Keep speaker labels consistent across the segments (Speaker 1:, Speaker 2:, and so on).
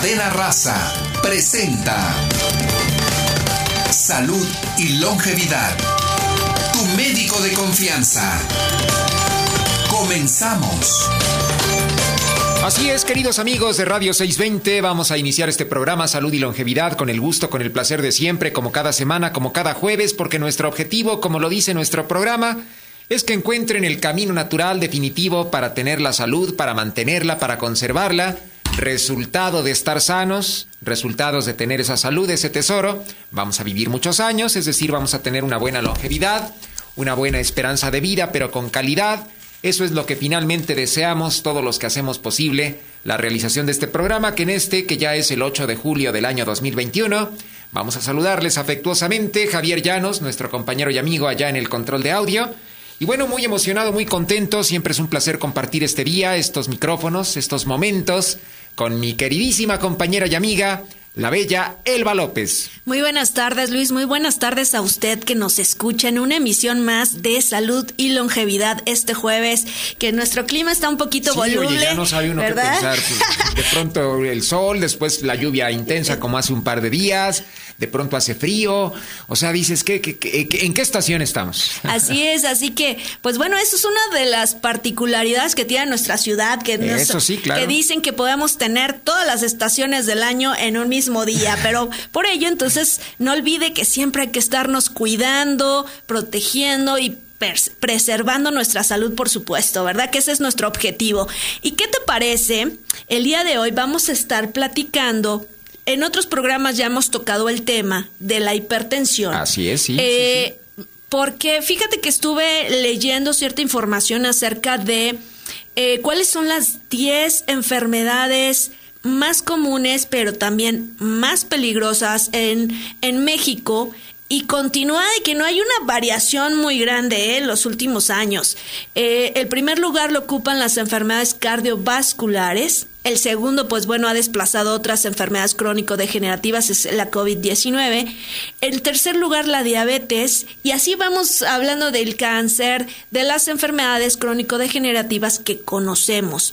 Speaker 1: Cadena Raza presenta Salud y Longevidad. Tu médico de confianza. Comenzamos.
Speaker 2: Así es, queridos amigos de Radio 620, vamos a iniciar este programa Salud y Longevidad con el gusto, con el placer de siempre, como cada semana, como cada jueves, porque nuestro objetivo, como lo dice nuestro programa, es que encuentren el camino natural definitivo para tener la salud, para mantenerla, para conservarla, resultado de estar sanos, resultados de tener esa salud, ese tesoro, vamos a vivir muchos años, es decir, vamos a tener una buena longevidad, una buena esperanza de vida, pero con calidad, eso es lo que finalmente deseamos todos los que hacemos posible la realización de este programa, que en este, que ya es el 8 de julio del año 2021, vamos a saludarles afectuosamente Javier Llanos, nuestro compañero y amigo allá en el control de audio. Y bueno, muy emocionado, muy contento, siempre es un placer compartir este día, estos micrófonos, estos momentos con mi queridísima compañera y amiga, la bella Elba López.
Speaker 3: Muy buenas tardes, Luis. Muy buenas tardes a usted que nos escucha en una emisión más de salud y longevidad este jueves. Que nuestro clima está un poquito
Speaker 2: sí,
Speaker 3: voluble.
Speaker 2: Oye, ya no sabe uno
Speaker 3: ¿verdad?
Speaker 2: qué pensar. Pues, de pronto el sol, después la lluvia intensa como hace un par de días, de pronto hace frío. O sea, dices, ¿qué, qué, qué en qué estación estamos?
Speaker 3: Así es, así que, pues bueno, eso es una de las particularidades que tiene nuestra ciudad, que, nos,
Speaker 2: Eso sí, claro.
Speaker 3: que dicen que podemos tener todas las estaciones del año en un mismo día, pero por ello entonces no olvide que siempre hay que estarnos cuidando, protegiendo y preservando nuestra salud, por supuesto, ¿verdad? Que ese es nuestro objetivo. ¿Y qué te parece? El día de hoy vamos a estar platicando. En otros programas ya hemos tocado el tema de la hipertensión.
Speaker 2: Así es, sí.
Speaker 3: Eh,
Speaker 2: sí, sí.
Speaker 3: Porque fíjate que estuve leyendo cierta información acerca de eh, cuáles son las 10 enfermedades más comunes, pero también más peligrosas en, en México. Y continúa de que no hay una variación muy grande ¿eh? en los últimos años. Eh, el primer lugar lo ocupan las enfermedades cardiovasculares. El segundo, pues bueno, ha desplazado otras enfermedades crónico-degenerativas, es la COVID-19. El tercer lugar, la diabetes. Y así vamos hablando del cáncer, de las enfermedades crónico-degenerativas que conocemos.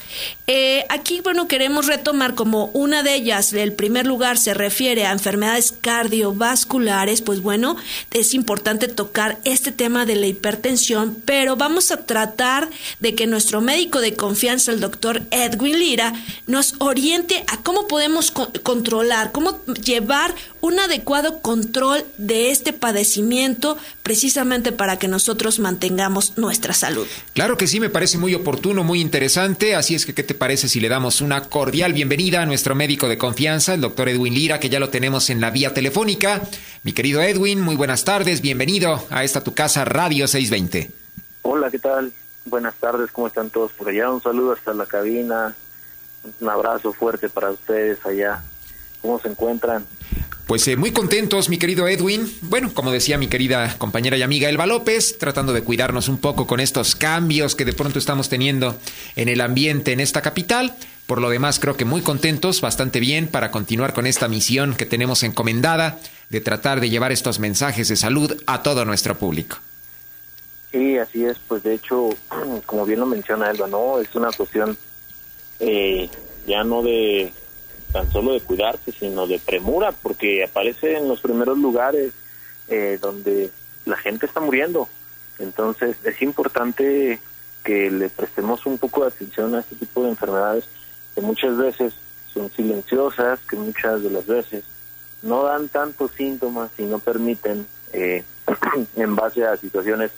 Speaker 3: Eh, aquí, bueno, queremos retomar como una de ellas, el primer lugar se refiere a enfermedades cardiovasculares, pues bueno, es importante tocar este tema de la hipertensión, pero vamos a tratar de que nuestro médico de confianza, el doctor Edwin Lira, nos oriente a cómo podemos co controlar, cómo llevar un adecuado control de este padecimiento precisamente para que nosotros mantengamos nuestra salud.
Speaker 2: Claro que sí, me parece muy oportuno, muy interesante, así es que ¿qué te parece si le damos una cordial bienvenida a nuestro médico de confianza, el doctor Edwin Lira, que ya lo tenemos en la vía telefónica? Mi querido Edwin, muy buenas tardes, bienvenido a esta tu casa Radio 620.
Speaker 4: Hola, ¿qué tal? Buenas tardes, ¿cómo están todos por allá? Un saludo hasta la cabina, un abrazo fuerte para ustedes allá. ¿Cómo se encuentran?
Speaker 2: Pues eh, muy contentos, mi querido Edwin. Bueno, como decía mi querida compañera y amiga Elba López, tratando de cuidarnos un poco con estos cambios que de pronto estamos teniendo en el ambiente en esta capital. Por lo demás, creo que muy contentos, bastante bien para continuar con esta misión que tenemos encomendada de tratar de llevar estos mensajes de salud a todo nuestro público.
Speaker 4: Sí, así es. Pues de hecho, como bien lo menciona Elba, ¿no? Es una cuestión eh, ya no de tan solo de cuidarse, sino de premura, porque aparece en los primeros lugares eh, donde la gente está muriendo. Entonces es importante que le prestemos un poco de atención a este tipo de enfermedades que muchas veces son silenciosas, que muchas de las veces no dan tantos síntomas y no permiten, eh, en base a situaciones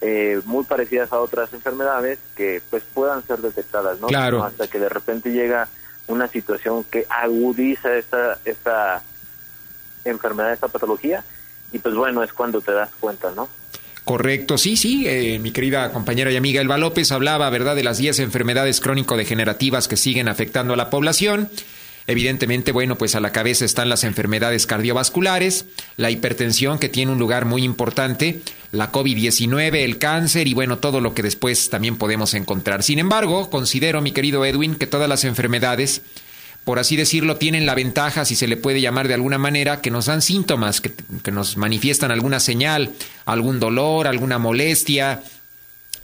Speaker 4: eh, muy parecidas a otras enfermedades que pues puedan ser detectadas, ¿no?
Speaker 2: Claro.
Speaker 4: Hasta que de repente llega una situación que agudiza esta esta enfermedad, esta patología y pues bueno, es cuando te das cuenta, ¿no?
Speaker 2: Correcto, sí, sí. Eh, mi querida compañera y amiga Elba López hablaba, ¿verdad?, de las 10 enfermedades crónico-degenerativas que siguen afectando a la población. Evidentemente, bueno, pues a la cabeza están las enfermedades cardiovasculares, la hipertensión que tiene un lugar muy importante, la COVID-19, el cáncer y bueno, todo lo que después también podemos encontrar. Sin embargo, considero, mi querido Edwin, que todas las enfermedades, por así decirlo, tienen la ventaja, si se le puede llamar de alguna manera, que nos dan síntomas, que, que nos manifiestan alguna señal, algún dolor, alguna molestia,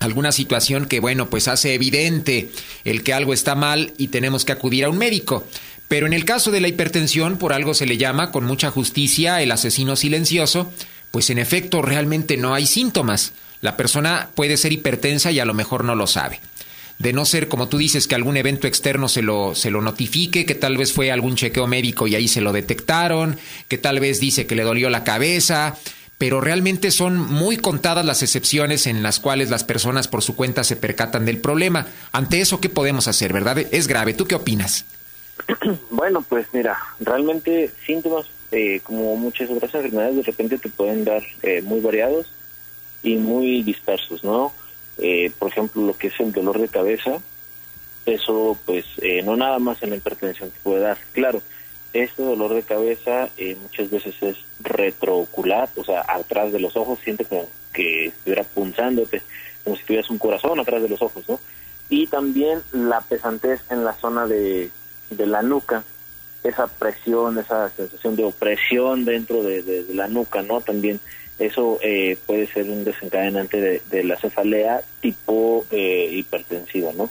Speaker 2: alguna situación que, bueno, pues hace evidente el que algo está mal y tenemos que acudir a un médico. Pero en el caso de la hipertensión, por algo se le llama con mucha justicia el asesino silencioso, pues en efecto realmente no hay síntomas. La persona puede ser hipertensa y a lo mejor no lo sabe. De no ser, como tú dices, que algún evento externo se lo, se lo notifique, que tal vez fue algún chequeo médico y ahí se lo detectaron, que tal vez dice que le dolió la cabeza, pero realmente son muy contadas las excepciones en las cuales las personas por su cuenta se percatan del problema. Ante eso, ¿qué podemos hacer, verdad? Es grave. ¿Tú qué opinas?
Speaker 4: Bueno, pues mira, realmente síntomas eh, como muchas otras enfermedades de repente te pueden dar eh, muy variados y muy dispersos, ¿no? Eh, por ejemplo, lo que es el dolor de cabeza, eso pues no nada más en la hipertensión te puede dar. Claro, este dolor de cabeza muchas veces es retroocular, o sea, atrás de los ojos, siente como que estuviera punzándote, como si tuvieras un corazón atrás de los ojos, ¿no? Y también la pesantez en la zona de, de la nuca, esa presión, esa sensación de opresión dentro de, la nuca, ¿no? También eso eh, puede ser un desencadenante de, la cefalea tipo eh, hipertensiva, ¿no?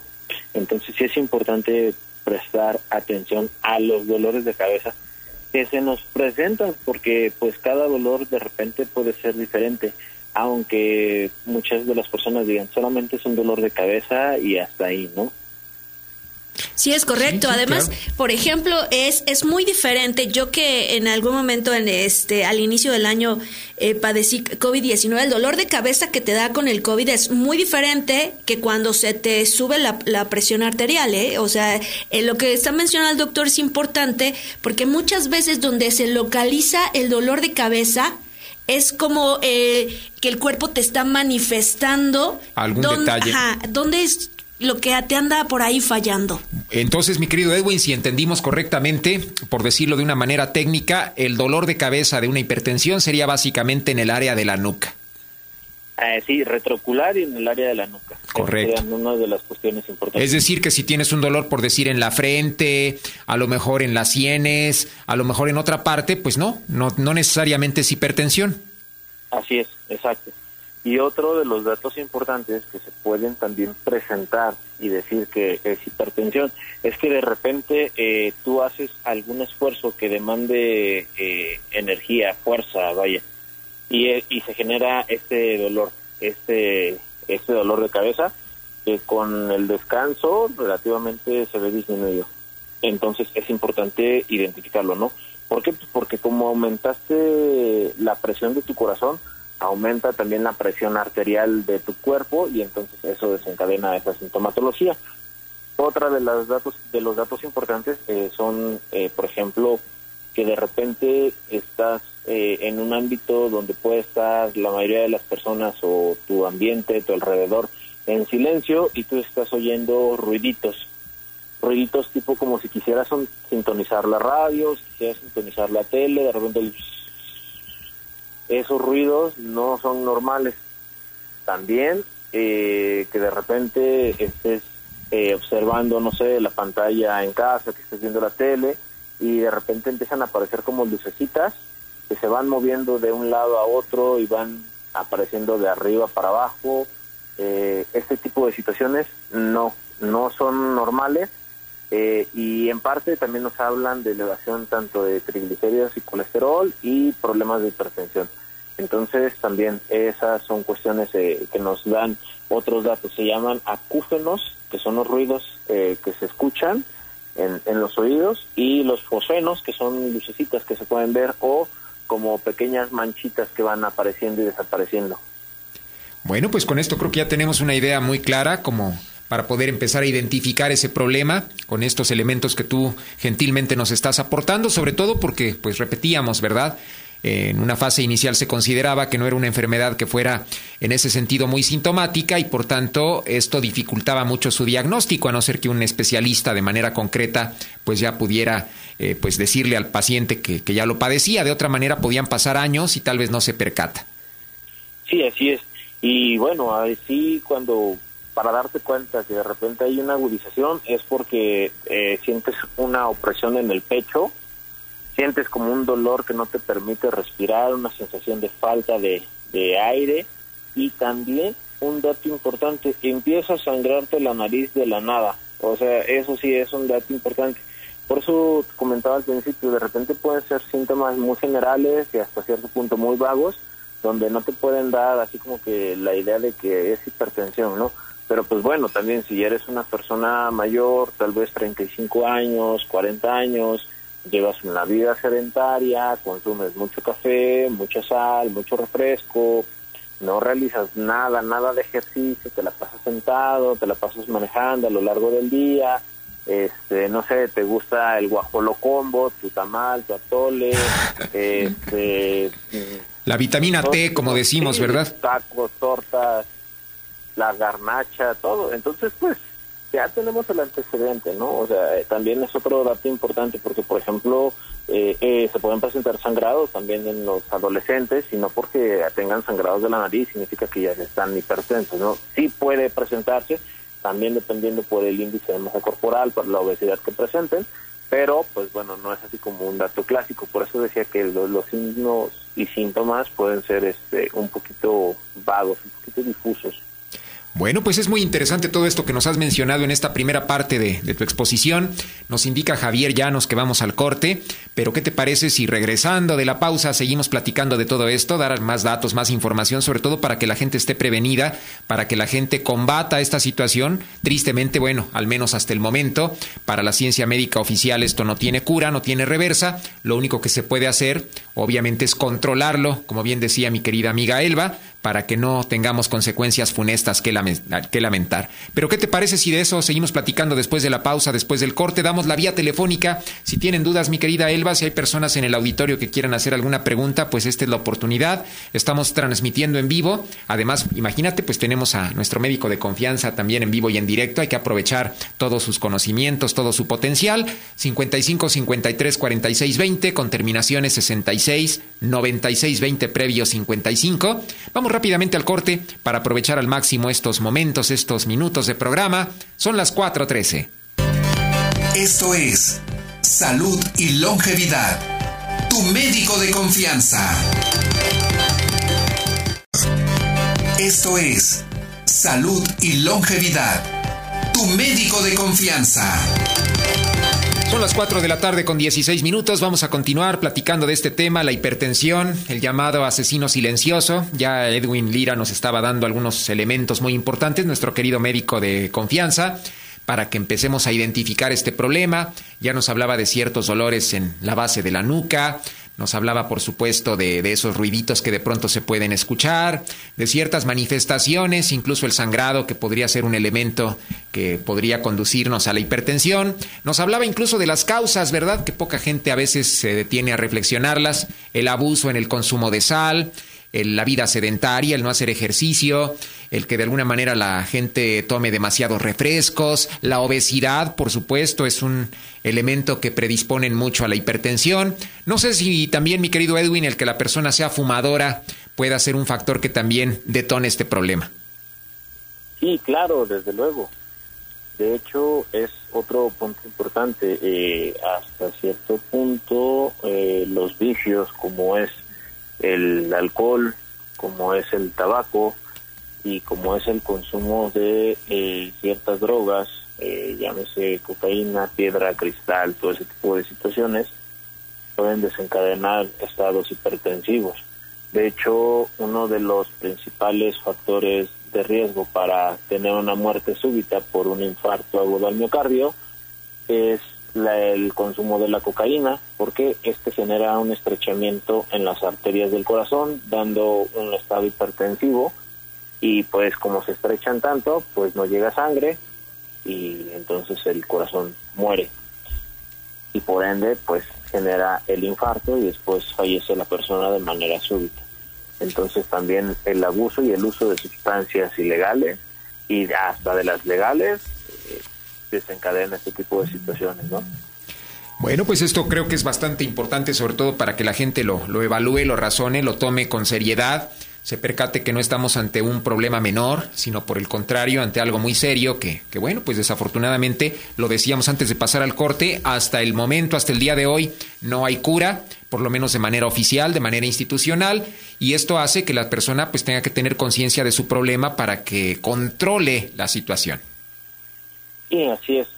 Speaker 4: Entonces sí es importante prestar atención a los dolores de cabeza que se nos presentan, porque pues cada dolor de repente puede ser diferente, aunque muchas de las personas digan solamente es un dolor de cabeza y hasta ahí, ¿no?
Speaker 3: Sí, es correcto. Además, por ejemplo, es, es muy diferente. Yo que en algún momento en este al inicio del año eh, padecí COVID-19, el dolor de cabeza que te da con el COVID es muy diferente que cuando se te sube la, la presión arterial. ¿eh? O sea, eh, lo que está mencionando el doctor es importante porque muchas veces donde se localiza el dolor de cabeza, es como eh, que el cuerpo te está manifestando
Speaker 2: algún detalle.
Speaker 3: Ajá, dónde es lo que te anda por ahí fallando.
Speaker 2: Entonces, mi querido Edwin, si entendimos correctamente, por decirlo de una manera técnica, el dolor de cabeza de una hipertensión sería básicamente en el área de la nuca.
Speaker 4: Eh, sí, retrocular y en el área de la nuca.
Speaker 2: Correcto.
Speaker 4: una de las cuestiones importantes.
Speaker 2: Es decir, que si tienes un dolor, por decir, en la frente, a lo mejor en las sienes, a lo mejor en otra parte, pues no, no, no necesariamente es hipertensión.
Speaker 4: Así es, exacto. Y otro de los datos importantes que se pueden también presentar y decir que es hipertensión es que de repente eh, tú haces algún esfuerzo que demande eh, energía, fuerza, vaya, y, eh, y se genera este dolor, este, este dolor de cabeza que con el descanso relativamente se ve disminuido. Entonces es importante identificarlo, ¿no? ¿Por qué? Pues porque como aumentaste la presión de tu corazón, aumenta también la presión arterial de tu cuerpo y entonces eso desencadena esa sintomatología. Otra de los datos de los datos importantes eh, son, eh, por ejemplo, que de repente estás eh, en un ámbito donde puede estar la mayoría de las personas o tu ambiente, tu alrededor en silencio y tú estás oyendo ruiditos, ruiditos tipo como si quisieras sintonizar la radio, si quisieras sintonizar la tele, de repente el esos ruidos no son normales. También eh, que de repente estés eh, observando, no sé, la pantalla en casa, que estés viendo la tele y de repente empiezan a aparecer como lucecitas que se van moviendo de un lado a otro y van apareciendo de arriba para abajo. Eh, este tipo de situaciones no, no son normales y en parte también nos hablan de elevación tanto de triglicéridos y colesterol y problemas de hipertensión. Entonces también esas son cuestiones eh, que nos dan otros datos. Se llaman acúfenos, que son los ruidos eh, que se escuchan en, en, los oídos, y los fosfenos, que son lucecitas que se pueden ver, o como pequeñas manchitas que van apareciendo y desapareciendo.
Speaker 2: Bueno, pues con esto creo que ya tenemos una idea muy clara como para poder empezar a identificar ese problema con estos elementos que tú gentilmente nos estás aportando, sobre todo porque, pues repetíamos, ¿verdad? En una fase inicial se consideraba que no era una enfermedad que fuera en ese sentido muy sintomática y por tanto esto dificultaba mucho su diagnóstico a no ser que un especialista de manera concreta pues ya pudiera eh, pues decirle al paciente que, que ya lo padecía. De otra manera podían pasar años y tal vez no se percata.
Speaker 4: Sí así es. Y bueno así cuando para darte cuenta que de repente hay una agudización es porque eh, sientes una opresión en el pecho sientes como un dolor que no te permite respirar, una sensación de falta de, aire y también un dato importante, empieza a sangrarte la nariz de la nada. O sea, eso sí es un dato importante. Por eso comentaba al principio, de repente pueden ser síntomas muy generales y hasta cierto punto muy vagos, donde no te pueden dar así como que la idea de que es hipertensión, ¿no? Pero pues bueno, también si eres una persona mayor, tal vez 35 años, 40 años, llevas una vida sedentaria, consumes mucho café, mucha sal, mucho refresco, no realizas nada, nada de ejercicio, te la pasas sentado, te la pasas manejando a lo largo del día, este, no sé, te gusta el guajolo combo, tu tamal, tu atole, este,
Speaker 2: la vitamina T, como decimos, ¿verdad?
Speaker 4: Tacos, tortas, la garnacha, todo. Entonces, pues, ya tenemos el antecedente, ¿no? O sea, eh, también es otro dato importante porque, por ejemplo, eh, eh, se pueden presentar sangrados también en los adolescentes y no porque tengan sangrados de la nariz significa que ya están hipertensos, ¿no? Sí puede presentarse, también dependiendo por el índice de masa corporal, por la obesidad que presenten, pero pues bueno, no es así como un dato clásico, por eso decía que los, los signos y síntomas pueden ser este un poquito vagos, un poquito difusos.
Speaker 2: Bueno, pues es muy interesante todo esto que nos has mencionado en esta primera parte de, tu exposición. Nos indica Javier Llanos que vamos al corte, pero ¿qué te parece si regresando de la pausa seguimos platicando de todo esto, dar más datos, más información, sobre todo para que la gente esté prevenida, para que la gente combata esta situación? Tristemente, bueno, al menos hasta el momento, para la ciencia médica oficial esto no tiene cura, no tiene reversa. Lo único que se puede hacer, obviamente, es controlarlo, como bien decía mi querida amiga Elba, para que no tengamos consecuencias funestas que, lamentar. Pero ¿qué te parece si de eso seguimos platicando después de la pausa, después del corte? Damos la vía telefónica. Si tienen dudas, mi querida Elba, si hay personas en el auditorio que quieran hacer alguna pregunta, pues esta es la oportunidad. Estamos transmitiendo en vivo. Además, imagínate, pues tenemos a nuestro médico de confianza también en vivo y en directo. Hay que aprovechar todos sus conocimientos, todo su potencial. 55 53 46 20 con terminaciones 66 96 20 previo 55. Vamos rápidamente al corte para aprovechar al máximo estos momentos, estos minutos de programa. Son las 4.13.
Speaker 1: Esto es Salud y Longevidad. Tu médico de confianza. Esto es Salud y Longevidad. Tu médico de confianza.
Speaker 2: Son las 4 de la tarde con 16 minutos. Vamos a continuar platicando de este tema, la hipertensión, el llamado asesino silencioso. Ya Edwin Lira nos estaba dando algunos elementos muy importantes, nuestro querido médico de confianza, para que empecemos a identificar este problema. Ya nos hablaba de ciertos dolores en la base de la nuca, nos hablaba, por supuesto, de, esos ruiditos que de pronto se pueden escuchar, de ciertas manifestaciones, incluso el sangrado, que podría ser un elemento que podría conducirnos a la hipertensión. Nos hablaba incluso de las causas, ¿verdad? Que poca gente a veces se detiene a reflexionarlas. El abuso en el consumo de sal, la vida sedentaria, el no hacer ejercicio, el que de alguna manera la gente tome demasiados refrescos, la obesidad, por supuesto, es un elemento que predisponen mucho a la hipertensión. No sé si también, mi querido Edwin, el que la persona sea fumadora pueda ser un factor que también detone este problema.
Speaker 4: Sí, claro, desde luego. De hecho, es otro punto importante. Eh, hasta cierto punto, eh, los vicios, como es el alcohol, como es el tabaco y como es el consumo de eh, ciertas drogas, eh, llámese cocaína, piedra, cristal, todo ese tipo de situaciones, pueden desencadenar estados hipertensivos. De hecho, uno de los principales factores de riesgo para tener una muerte súbita por un infarto agudo al miocardio es el consumo de la cocaína, porque este genera un estrechamiento en las arterias del corazón, dando un estado hipertensivo y pues como se estrechan tanto, pues no llega sangre y entonces el corazón muere y por ende pues genera el infarto y después fallece la persona de manera súbita. Entonces también el abuso y el uso de sustancias ilegales y hasta de las legales desencadena este tipo de situaciones, ¿no?
Speaker 2: Bueno, pues esto creo que es bastante importante, sobre todo para que la gente lo, lo evalúe, lo razone, lo tome con seriedad, se percate que no estamos ante un problema menor, sino por el contrario, ante algo muy serio que, que, bueno, pues desafortunadamente, lo decíamos antes de pasar al corte, hasta el momento, hasta el día de hoy, no hay cura, por lo menos de manera oficial, de manera institucional, y esto hace que la persona pues tenga que tener conciencia de su problema para que controle la situación.
Speaker 4: Sí, así es.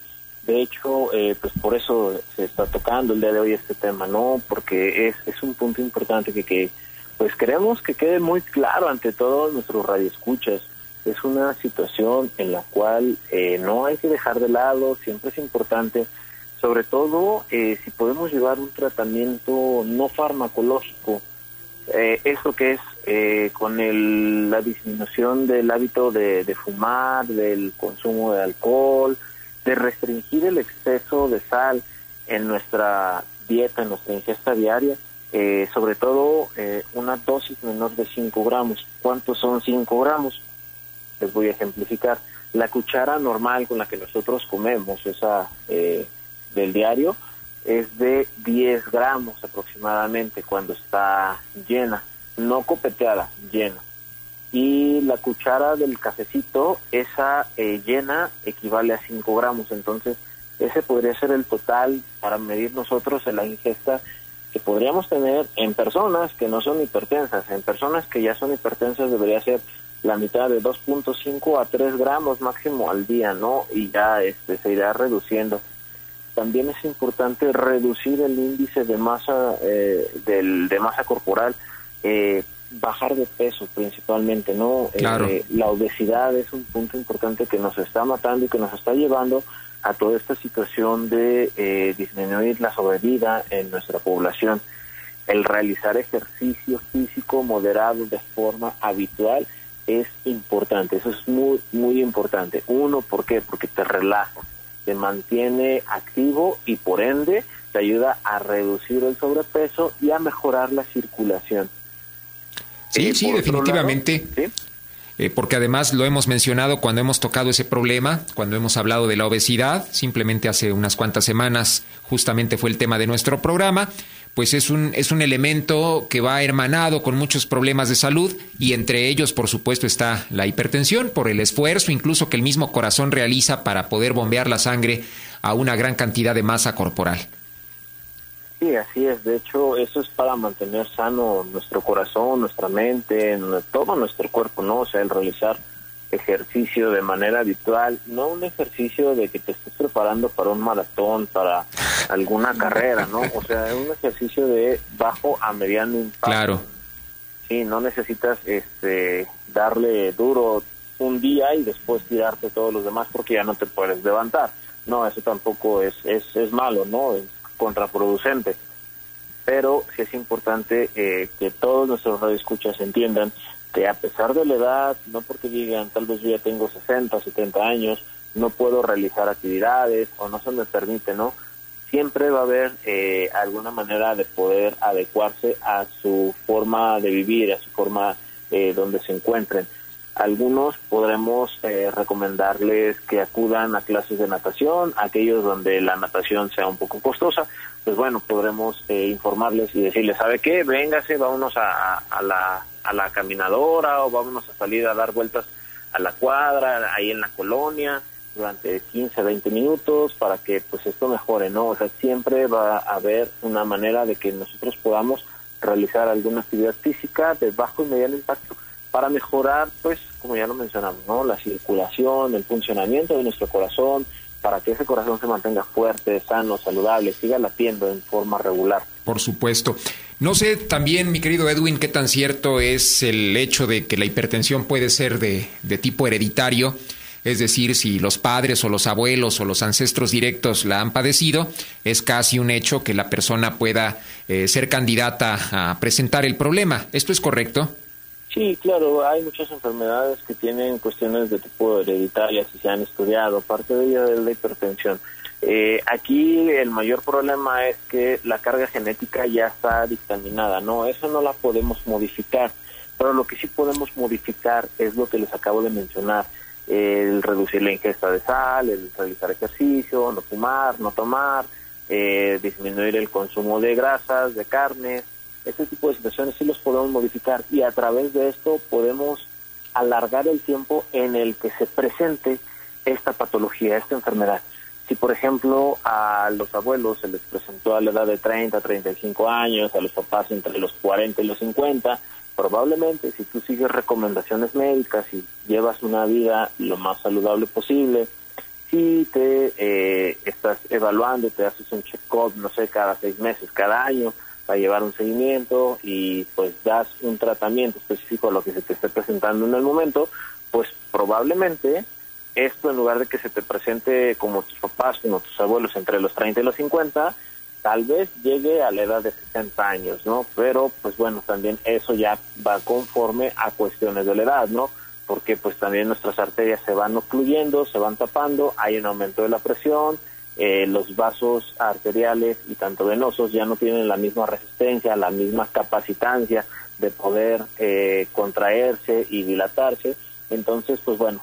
Speaker 4: De hecho, eh, pues por eso se está tocando el día de hoy este tema, ¿no? Porque es, es un punto importante que, que pues queremos que quede muy claro ante todos nuestros radioescuchas. Es una situación en la cual eh, no hay que dejar de lado, siempre es importante, sobre todo eh, si podemos llevar un tratamiento no farmacológico, eh, eso que es eh, con el, la disminución del hábito de, de fumar, del consumo de alcohol, de restringir el exceso de sal en nuestra dieta, en nuestra ingesta diaria, eh, sobre todo eh, una dosis menor de 5 gramos. ¿Cuántos son 5 gramos? Les voy a ejemplificar. La cuchara normal con la que nosotros comemos, esa eh, del diario, es de 10 gramos aproximadamente cuando está llena, no copeteada, llena. Y la cuchara del cafecito, esa eh, llena equivale a 5 gramos, entonces ese podría ser el total para medir nosotros en la ingesta que podríamos tener en personas que no son hipertensas. En personas que ya son hipertensas debería ser la mitad de 2.5 a 3 gramos máximo al día, ¿no? Y ya este, se irá reduciendo también es importante reducir el índice de masa eh, del, de masa corporal eh, bajar de peso principalmente no
Speaker 2: Claro.
Speaker 4: Eh, la obesidad es un punto importante que nos está matando y que nos está llevando a toda esta situación de eh, disminuir la sobrevida en nuestra población el realizar ejercicio físico moderado de forma habitual es importante eso es muy muy importante uno ¿por qué? porque te relaja te mantiene activo y por ende te ayuda a reducir el sobrepeso y a mejorar la circulación.
Speaker 2: Sí, sí, definitivamente.
Speaker 4: lado, ¿sí?
Speaker 2: Eh, porque además lo hemos mencionado cuando hemos tocado ese problema, cuando hemos hablado de la obesidad, simplemente hace unas cuantas semanas justamente fue el tema de nuestro programa, pues es un, es un elemento que va hermanado con muchos problemas de salud y entre ellos por supuesto está la hipertensión por el esfuerzo incluso que el mismo corazón realiza para poder bombear la sangre a una gran cantidad de masa corporal.
Speaker 4: Sí, así es. De hecho, eso es para mantener sano nuestro corazón, nuestra mente, todo nuestro cuerpo, ¿no? O sea, el realizar ejercicio de manera habitual, no un ejercicio de que te estés preparando para un maratón, para alguna carrera, ¿no? O sea, un ejercicio de bajo a mediano impacto.
Speaker 2: Claro.
Speaker 4: Sí, no necesitas este darle duro un día y después tirarte todos los demás porque ya no te puedes levantar. No, eso tampoco es, es, es malo, ¿no? Contraproducente. Pero sí es importante eh, que todos nuestros radioescuchas entiendan que a pesar de la edad, no porque digan tal vez yo ya tengo 60, 70 años, no puedo realizar actividades o no se me permite, ¿no? siempre va a haber eh, alguna manera de poder adecuarse a su forma de vivir, a su forma eh, donde se encuentren. Algunos podremos eh, recomendarles que acudan a clases de natación, aquellos donde la natación sea un poco costosa, pues bueno, podremos eh, informarles y decirles, ¿sabe qué? Véngase, vámonos a, a, la, a la caminadora o vámonos a salir a dar vueltas a la cuadra, ahí en la colonia, durante 15, 20 minutos para que pues esto mejore, ¿no? O sea, siempre va a haber una manera de que nosotros podamos realizar alguna actividad física de bajo y mediano impacto para mejorar, pues, como ya lo mencionamos, ¿no? La circulación, el funcionamiento de nuestro corazón, para que ese corazón se mantenga fuerte, sano, saludable, siga latiendo en forma regular.
Speaker 2: Por supuesto. No sé también, mi querido Edwin, qué tan cierto es el hecho de que la hipertensión puede ser de, tipo hereditario. Es decir, si los padres o los abuelos o los ancestros directos la han padecido, es casi un hecho que la persona pueda eh, ser candidata a presentar el problema. ¿Esto es correcto?
Speaker 4: Sí, claro, hay muchas enfermedades que tienen cuestiones de tipo hereditarias y se han estudiado, parte de ellas es la hipertensión. Eh, aquí el mayor problema es que la carga genética ya está dictaminada, ¿no? Eso no la podemos modificar, pero lo que sí podemos modificar es lo que les acabo de mencionar, el reducir la ingesta de sal, el realizar ejercicio, no fumar, no tomar, eh, disminuir el consumo de grasas, de carnes, este tipo de situaciones sí los podemos modificar y a través de esto podemos alargar el tiempo en el que se presente esta patología, esta enfermedad. Si, por ejemplo, a los abuelos se les presentó a la edad de 30, 35 años, a los papás entre los 40 y los 50, probablemente si tú sigues recomendaciones médicas y llevas una vida lo más saludable posible, sí te eh, estás evaluando, te haces un check-up, no sé, cada seis meses, cada año, para llevar un seguimiento y pues das un tratamiento específico a lo que se te esté presentando en el momento, pues probablemente esto en lugar de que se te presente como tus papás, como tus abuelos entre los 30 y los 50, tal vez llegue a la edad de 60 años, ¿no? Pero pues bueno, también eso ya va conforme a cuestiones de la edad, ¿no? Porque pues también nuestras arterias se van ocluyendo, se van tapando, hay un aumento de la presión, eh, los vasos arteriales y tanto venosos ya no tienen la misma resistencia, la misma capacitancia de poder eh, contraerse y dilatarse. Entonces, pues bueno,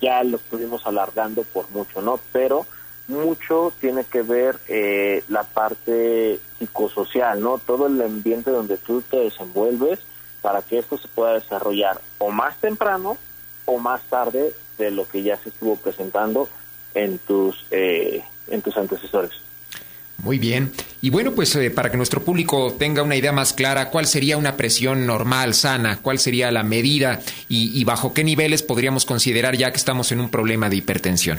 Speaker 4: ya lo estuvimos alargando por mucho, ¿no? Pero mucho tiene que ver eh, la parte psicosocial, ¿no? Todo el ambiente donde tú te desenvuelves para que esto se pueda desarrollar o más temprano o más tarde de lo que ya se estuvo presentando en tus eh, en tus antecesores.
Speaker 2: Muy bien. Y bueno, pues eh, para que nuestro público tenga una idea más clara, ¿cuál sería una presión normal, sana? ¿Cuál sería la medida? Y, y bajo qué niveles podríamos considerar ya que estamos en un problema de hipertensión?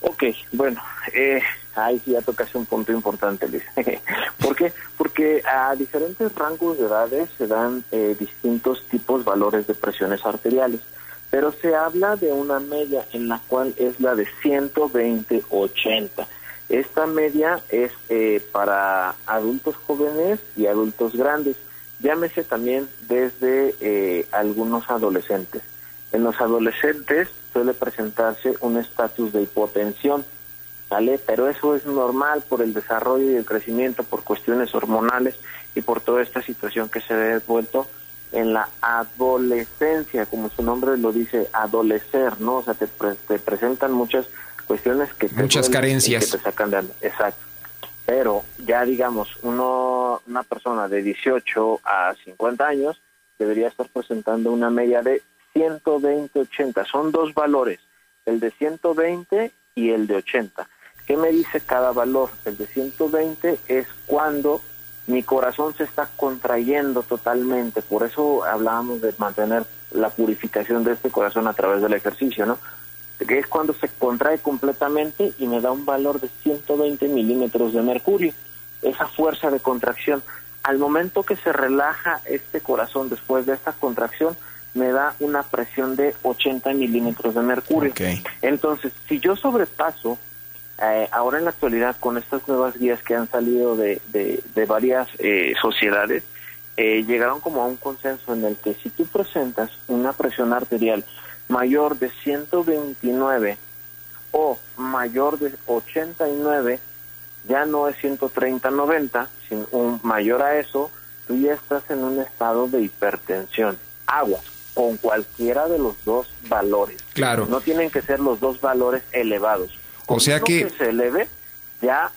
Speaker 4: Ok, bueno, eh, ahí sí ya tocas un punto importante, Luis. ¿Por qué? Porque a diferentes rangos de edades se dan eh, distintos tipos valores de presiones arteriales, pero se habla de una media en la cual es la de 120-80. Esta media es eh, para adultos jóvenes y adultos grandes, llámese también desde eh, algunos adolescentes. En los adolescentes suele presentarse un estatus de hipotensión, ¿vale? Pero eso es normal por el desarrollo y el crecimiento, por cuestiones hormonales y por toda esta situación que se ha devuelto en la adolescencia, como su nombre lo dice, adolecer, ¿no? O sea, te, te presentan muchas cuestiones que te
Speaker 2: muchas carencias
Speaker 4: que te sacan de exacto. Pero ya digamos, uno una persona de 18 a 50 años debería estar presentando una media de 120-80. Son dos valores, el de 120 y el de 80. ¿Qué me dice cada valor? El de 120 es cuando mi corazón se está contrayendo totalmente. Por eso hablábamos de mantener la purificación de este corazón a través del ejercicio, ¿no? Que es cuando se contrae completamente y me da un valor de 120 milímetros de mercurio. Esa fuerza de contracción. Al momento que se relaja este corazón después de esta contracción, me da una presión de 80 milímetros de mercurio. Entonces, si yo sobrepaso, eh, ahora en la actualidad, con estas nuevas guías que han salido de, de, varias eh, sociedades, eh, llegaron como a un consenso en el que si tú presentas una presión arterial mayor de 129 o mayor de 89, ya no es 130-90, sino un mayor a eso, tú ya estás en un estado de hipertensión. Aguas, con cualquiera de los dos valores.
Speaker 2: Claro.
Speaker 4: No tienen que ser los dos valores elevados.
Speaker 2: O sea que...
Speaker 4: se eleve, ya,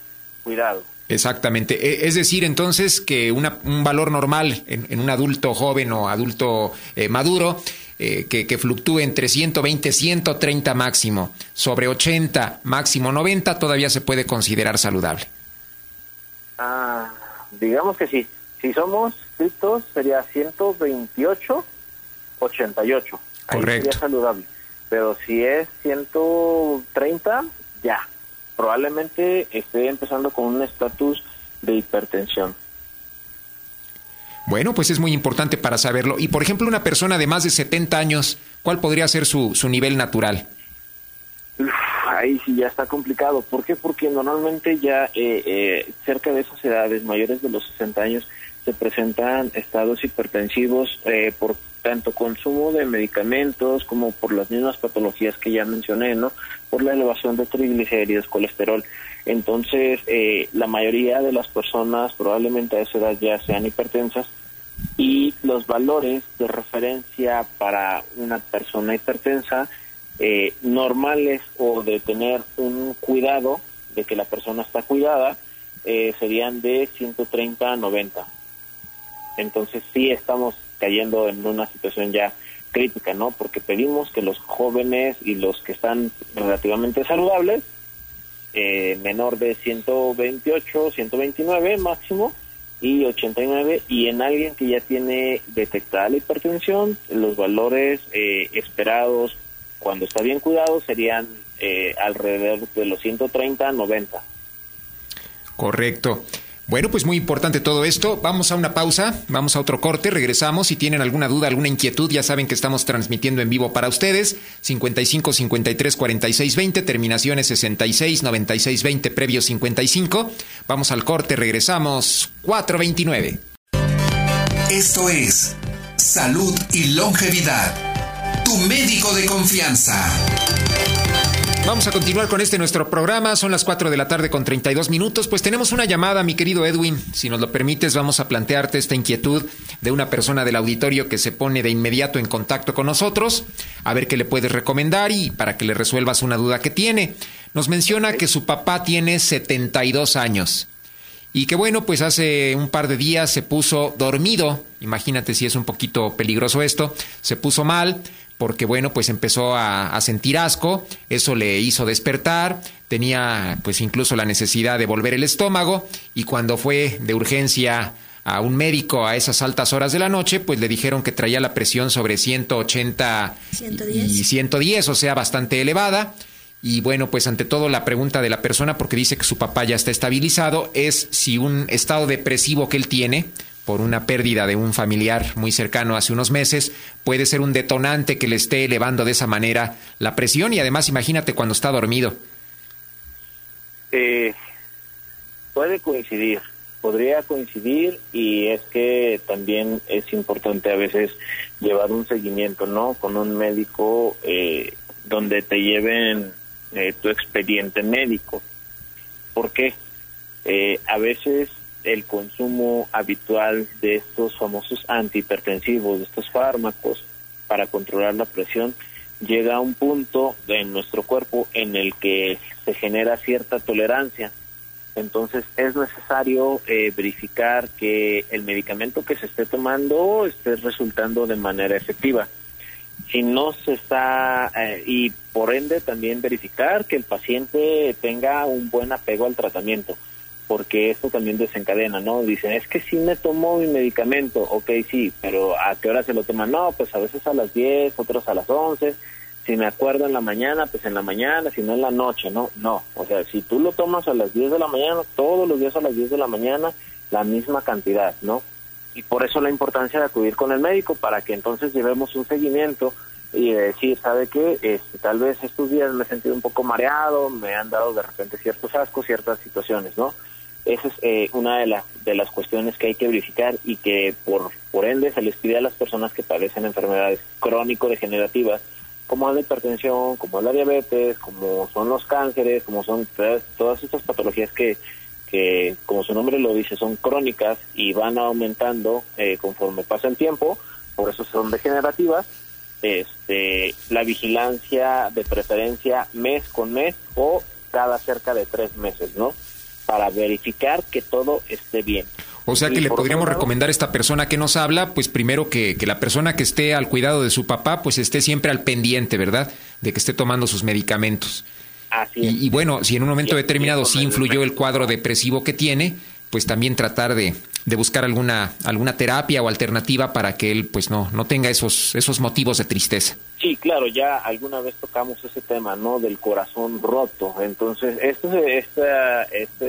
Speaker 4: cuidado.
Speaker 2: Exactamente. E, es decir, entonces, que una, un valor normal en, un adulto joven o adulto eh, maduro, eh, que, que, fluctúe entre 120, 130 máximo, sobre 80, máximo 90, todavía se puede considerar saludable.
Speaker 4: Ah, digamos que sí. Si somos estrictos, sería 128 88. Ahí sería saludable. Pero si es 130, ya. Probablemente esté empezando con un estatus de hipertensión.
Speaker 2: Bueno, pues es muy importante para saberlo. Y por ejemplo, una persona de más de 70 años, ¿cuál podría ser su, su nivel natural?
Speaker 4: ahí sí ya está complicado. ¿Por qué? Porque normalmente ya eh, eh, cerca de esas edades, mayores de los 60 años, se presentan estados hipertensivos eh, por tanto consumo de medicamentos como por las mismas patologías que ya mencioné, ¿no? Por la elevación de triglicéridos, colesterol. Entonces, eh, la mayoría de las personas probablemente a esa edad ya sean hipertensas y los valores de referencia para una persona hipertensa eh, normales o de tener un cuidado de que la persona está cuidada eh, serían de 130 a 90. Entonces sí estamos cayendo en una situación ya crítica, ¿no? Porque pedimos que los jóvenes y los que están relativamente saludables, eh, menor de 128, 129 máximo y 89, y en alguien que ya tiene detectada la hipertensión, los valores eh, esperados cuando está bien cuidado serían eh, alrededor de los 130 90.
Speaker 2: Correcto. Bueno, pues muy importante todo esto. Vamos a una pausa, vamos a otro corte, regresamos. Si tienen alguna duda, alguna inquietud, ya saben que estamos transmitiendo en vivo para ustedes. 55 53 46 20, terminaciones 66 96 20, previo 55. Vamos al corte, regresamos 429.
Speaker 1: Esto es Salud y Longevidad. Tu médico de confianza.
Speaker 2: Vamos a continuar con este nuestro programa. Son las 4 de la tarde con 32 minutos. Pues tenemos una llamada, mi querido Edwin. Si nos lo permites, vamos a plantearte esta inquietud de una persona del auditorio que se pone de inmediato en contacto con nosotros, a ver qué le puedes recomendar y para que le resuelvas una duda que tiene. Nos menciona que su papá tiene 72 años y que bueno, pues hace un par de días se puso dormido. Imagínate si es un poquito peligroso esto. Se puso mal porque bueno, pues empezó a, sentir asco, eso le hizo despertar, tenía pues incluso la necesidad de volver el estómago y cuando fue de urgencia a un médico a esas altas horas de la noche, pues le dijeron que traía la presión sobre 180 y 110, o sea, bastante elevada. Y bueno, pues ante todo la pregunta de la persona, porque dice que su papá ya está estabilizado, es si un estado depresivo que él tiene, por una pérdida de un familiar muy cercano hace unos meses, puede ser un detonante que le esté elevando de esa manera la presión y además imagínate cuando está dormido.
Speaker 4: Eh, puede coincidir, podría coincidir y es que también es importante a veces llevar un seguimiento, ¿no? Con un médico eh, donde te lleven eh, tu expediente médico. ¿Por qué? a veces el consumo habitual de estos famosos antihipertensivos, de estos fármacos para controlar la presión, llega a un punto en nuestro cuerpo en el que se genera cierta tolerancia. Entonces es necesario eh, verificar que el medicamento que se esté tomando esté resultando de manera efectiva. Si no se está, eh, y por ende también verificar que el paciente tenga un buen apego al tratamiento porque esto también desencadena, ¿no? Dicen, es que sí me tomó mi medicamento, ok, sí, pero ¿a qué hora se lo toman? No, pues a veces a las 10, otros a las 11, si me acuerdo en la mañana, pues en la mañana, si no en la noche, ¿no? No, o sea, si tú lo tomas a las 10 de la mañana, todos los días a las 10 de la mañana, la misma cantidad, ¿no? Y por eso la importancia de acudir con el médico, para que entonces llevemos un seguimiento y decir, ¿sabe qué? Este, tal vez estos días me he sentido un poco mareado, me han dado de repente ciertos ascos, ciertas situaciones, ¿no? Esa es eh, una de, las de las cuestiones que hay que verificar y que por, por ende se les pide a las personas que padecen enfermedades crónico-degenerativas, como la hipertensión, como la diabetes, como son los cánceres, como son todas, estas patologías que, que, como su nombre lo dice, son crónicas y van aumentando eh, conforme pasa el tiempo, por eso son degenerativas, este, la vigilancia de preferencia mes con mes o cada cerca de tres meses, ¿no? Para verificar que todo esté bien.
Speaker 2: O sea que le podríamos recomendar a esta persona que nos habla, pues primero que, que, la persona que esté al cuidado de su papá, pues esté siempre al pendiente, ¿verdad? De que esté tomando sus medicamentos.
Speaker 4: Así
Speaker 2: y, y, bueno, si en un momento determinado sí influyó el cuadro depresivo que tiene, pues también tratar de, de, buscar alguna, alguna terapia o alternativa para que él pues no, no tenga esos, esos motivos de tristeza.
Speaker 4: Sí, claro, ya alguna vez tocamos ese tema, ¿no? Del corazón roto. Entonces, esto, esta, esta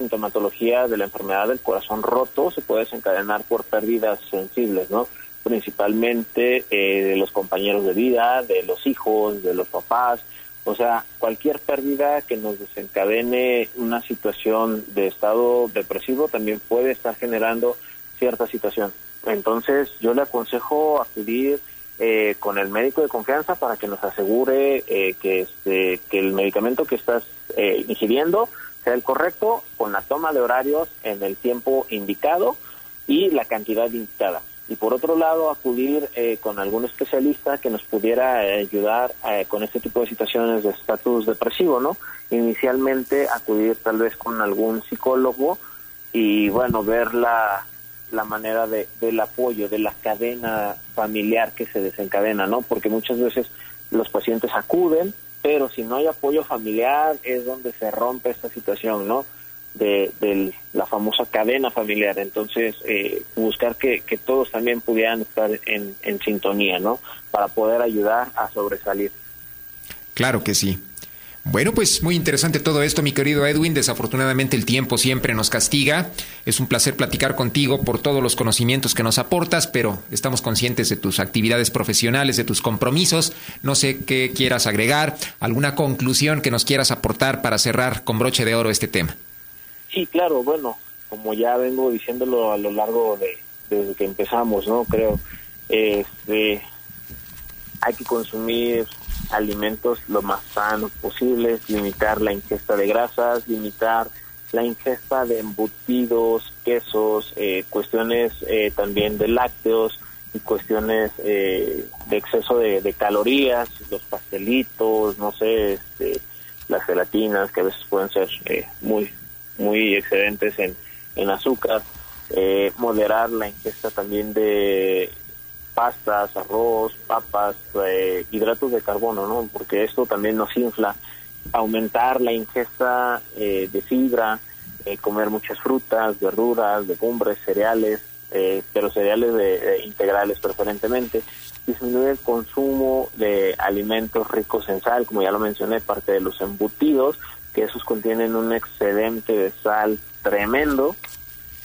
Speaker 4: sintomatología de la enfermedad del corazón roto se puede desencadenar por pérdidas sensibles, ¿no? Principalmente eh, de los compañeros de vida, de los hijos, de los papás, o sea, cualquier pérdida que nos desencadene una situación de estado depresivo también puede estar generando cierta situación. Entonces, yo le aconsejo acudir eh, con el médico de confianza para que nos asegure eh, que, este, que el medicamento que estás eh, ingiriendo sea el correcto, con la toma de horarios en el tiempo indicado y la cantidad indicada y por otro lado acudir eh, con algún especialista que nos pudiera eh, ayudar eh, con este tipo de situaciones de estatus depresivo, ¿no? Inicialmente acudir tal vez con algún psicólogo y bueno, ver la, la manera de, del apoyo, de la cadena familiar que se desencadena, ¿no? Porque muchas veces los pacientes acuden, pero si no hay apoyo familiar es donde se rompe esta situación, ¿no? De, la famosa cadena familiar. Entonces, eh, buscar que, todos también pudieran estar en sintonía, ¿no? Para poder ayudar a sobresalir.
Speaker 2: Claro que sí. Bueno, pues muy interesante todo esto, mi querido Edwin. Desafortunadamente el tiempo siempre nos castiga. Es un placer platicar contigo por todos los conocimientos que nos aportas, pero estamos conscientes de tus actividades profesionales, de tus compromisos. No sé qué quieras agregar, alguna conclusión que nos quieras aportar para cerrar con broche de oro este tema.
Speaker 4: Sí, claro, bueno, como ya vengo diciéndolo a lo largo de desde que empezamos, ¿no? Creo, este, hay que consumir alimentos lo más sanos posibles, limitar la ingesta de grasas, limitar la ingesta de embutidos, quesos, eh, cuestiones eh, también de lácteos y cuestiones eh, de exceso de, calorías, los pastelitos, no sé, este, las gelatinas que a veces pueden ser muy muy excedentes en, en azúcar, moderar la ingesta también de pastas, arroz, papas, eh, hidratos de carbono, ¿no? Porque esto también nos infla. Aumentar la ingesta eh, de fibra, eh, comer muchas frutas, verduras, legumbres, cereales, pero cereales de, integrales preferentemente. Disminuir el consumo de alimentos ricos en sal, como ya lo mencioné, parte de los embutidos, que esos contienen un excedente de sal tremendo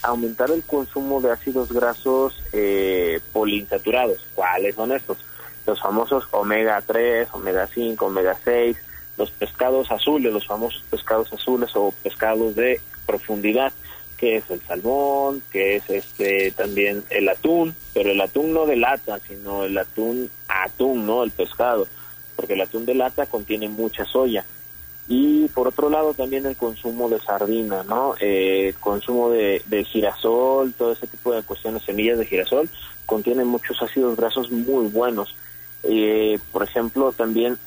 Speaker 4: aumentar el consumo de ácidos grasos eh, poliinsaturados. ¿Cuáles son estos? Los famosos omega 3, omega 5, omega 6, los pescados azules, los famosos pescados azules o pescados de profundidad, que es el salmón, que es este también el atún, pero el atún no de lata, sino el atún atún, ¿no? El pescado, porque el atún de lata contiene mucha soya y por otro lado también el consumo de sardina, ¿no? Eh, consumo de, girasol, todo ese tipo de cuestiones, semillas de girasol, contienen muchos ácidos grasos muy buenos. Eh, por ejemplo, también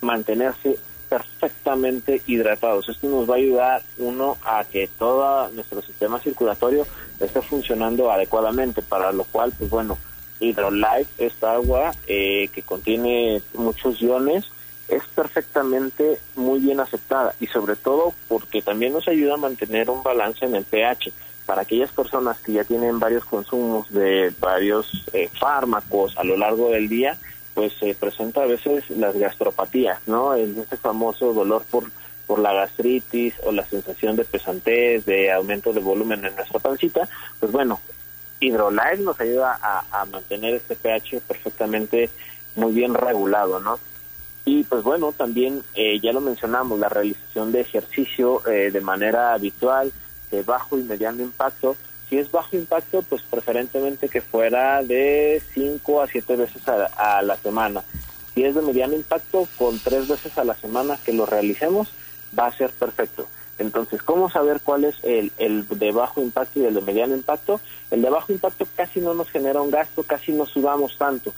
Speaker 4: mantenerse perfectamente hidratados. Esto nos va a ayudar, uno, a que todo nuestro sistema circulatorio esté funcionando adecuadamente, para lo cual, pues bueno, Hydrolife, esta agua eh, que contiene muchos iones, es perfectamente muy bien aceptada y sobre todo porque también nos ayuda a mantener un balance en el pH. Para aquellas personas que ya tienen varios consumos de varios eh, fármacos a lo largo del día, pues se presenta a veces las gastropatías, ¿no? Este famoso dolor por, por la gastritis o la sensación de pesantez, de aumento de volumen en nuestra pancita, pues bueno, Hydrolife nos ayuda a, a mantener este pH perfectamente muy bien regulado, ¿no? Y pues bueno, también eh, ya lo mencionamos, la realización de ejercicio eh, de manera habitual, de bajo y mediano impacto. Si es bajo impacto, pues preferentemente que fuera de 5 a 7 veces a, la semana. Si es de mediano impacto, con tres veces a la semana que lo realicemos, va a ser perfecto. Entonces, ¿cómo saber cuál es el, el de bajo impacto y el de mediano impacto? El de bajo impacto casi no nos genera un gasto, casi no sudamos tanto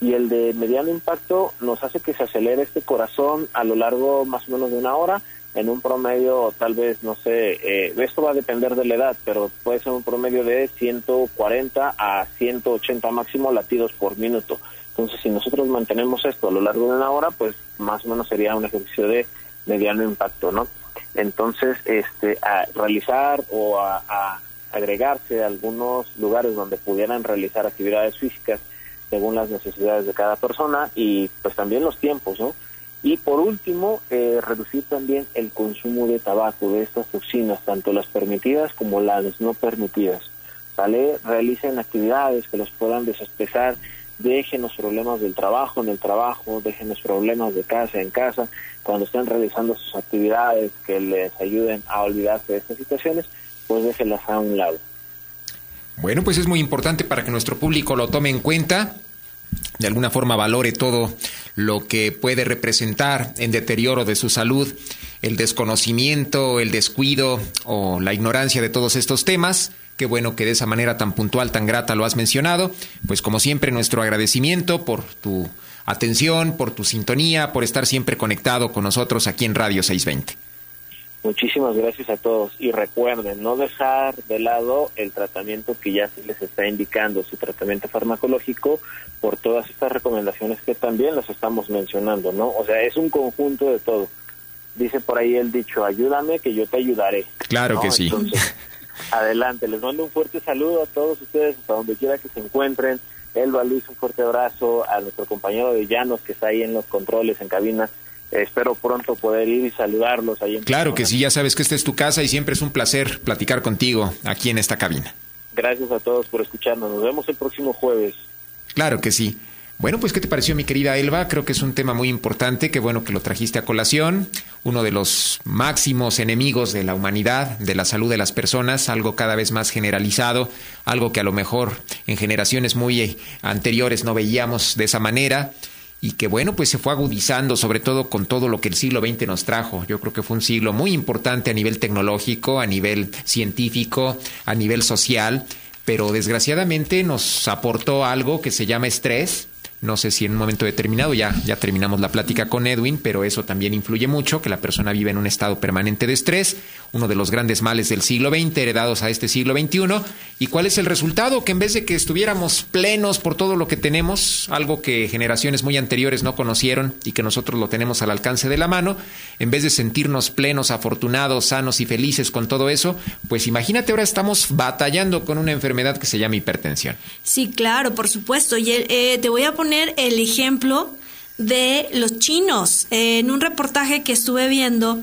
Speaker 4: y el de mediano impacto nos hace que se acelere este corazón a lo largo más o menos de una hora. En un promedio tal vez no sé eh, esto va a depender de la edad pero puede ser un promedio de 140 a 180 máximo latidos por minuto. Entonces si nosotros mantenemos esto a lo largo de una hora pues más o menos sería un ejercicio de mediano impacto no entonces este a realizar o a, agregarse algunos lugares donde pudieran realizar actividades físicas según las necesidades de cada persona y pues también los tiempos, ¿no? Y por último, eh, reducir también el consumo de tabaco, de estas toxinas, tanto las permitidas como las no permitidas. ¿Vale? Realicen actividades que los puedan desestresar, dejen los problemas del trabajo en el trabajo, dejen los problemas de casa en casa, cuando estén realizando sus actividades que les ayuden a olvidarse de estas situaciones, pues déjenlas a un lado.
Speaker 2: Bueno, pues es muy importante para que nuestro público lo tome en cuenta, de alguna forma valore todo lo que puede representar en deterioro de su salud el desconocimiento, el descuido o la ignorancia de todos estos temas. Qué bueno que de esa manera tan puntual, tan grata lo has mencionado. Pues como siempre, nuestro agradecimiento por tu atención, por tu sintonía, por estar siempre conectado con nosotros aquí en Radio 620.
Speaker 4: Muchísimas gracias a todos y recuerden no dejar de lado el tratamiento que ya se les está indicando, su tratamiento farmacológico, por todas estas recomendaciones que también las estamos mencionando, ¿no? O sea, es un conjunto de todo. Dice por ahí el dicho, ayúdame que yo te ayudaré.
Speaker 2: Claro que sí.
Speaker 4: Entonces, adelante, les mando un fuerte saludo a todos ustedes, hasta donde quiera que se encuentren. Elba Luis, un fuerte abrazo, a nuestro compañero de Llanos que está ahí en los controles, en cabina, espero pronto poder ir y saludarlos ahí en
Speaker 2: Claro que sí, ya sabes que esta es tu casa y siempre es un placer platicar contigo aquí en esta cabina.
Speaker 4: Gracias a todos por escucharnos. Nos vemos el próximo jueves.
Speaker 2: Claro que sí. Bueno, pues ¿qué te pareció mi querida Elba? Creo que es un tema muy importante, qué bueno que lo trajiste a colación, uno de los máximos enemigos de la humanidad, de la salud de las personas, algo cada vez más generalizado, algo que a lo mejor en generaciones muy eh, anteriores no veíamos de esa manera y que bueno, pues se fue agudizando, sobre todo con todo lo que el siglo XX nos trajo. Yo creo que fue un siglo muy importante a nivel tecnológico, a nivel científico, a nivel social, pero desgraciadamente nos aportó algo que se llama estrés, no sé si en un momento determinado, ya, ya terminamos la plática con Edwin, pero eso también influye mucho, que la persona vive en un estado permanente de estrés, uno de los grandes males del siglo XX, heredados a este siglo XXI. ¿Y cuál es el resultado? Que en vez de que estuviéramos plenos por todo lo que tenemos, algo que generaciones muy anteriores no conocieron y que nosotros lo tenemos al alcance de la mano, en vez de sentirnos plenos, afortunados, sanos y felices con todo eso, pues imagínate ahora estamos batallando con una enfermedad que se llama hipertensión.
Speaker 3: Sí, claro, por supuesto. Y eh, te voy a poner el ejemplo de los chinos. en un reportaje que estuve viendo,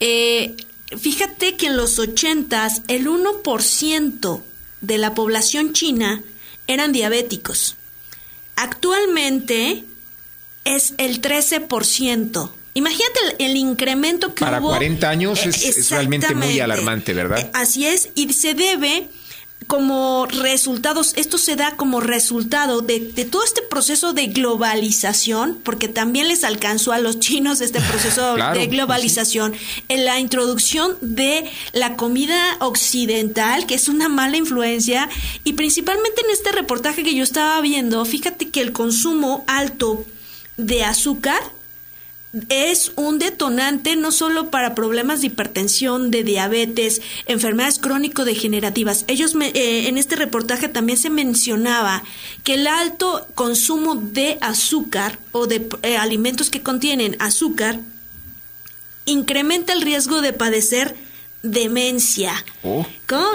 Speaker 3: eh, fíjate que en los ochentas el 1% de la población china eran diabéticos. Actualmente es el 13%. Imagínate el, incremento que
Speaker 2: Para
Speaker 3: hubo.
Speaker 2: Para 40 años es, es realmente muy alarmante, ¿verdad? Eh,
Speaker 3: así es, y se debe como resultados, esto se da como resultado de, todo este proceso de globalización, porque también les alcanzó a los chinos este proceso de pues globalización, en la introducción de la comida occidental, que es una mala influencia, y principalmente en este reportaje que yo estaba viendo, fíjate que el consumo alto de azúcar es un detonante no solo para problemas de hipertensión, de diabetes, enfermedades crónico-degenerativas. Ellos eh, en este reportaje también se mencionaba que el alto consumo de azúcar o de eh, alimentos que contienen azúcar incrementa el riesgo de padecer demencia.
Speaker 2: Oh,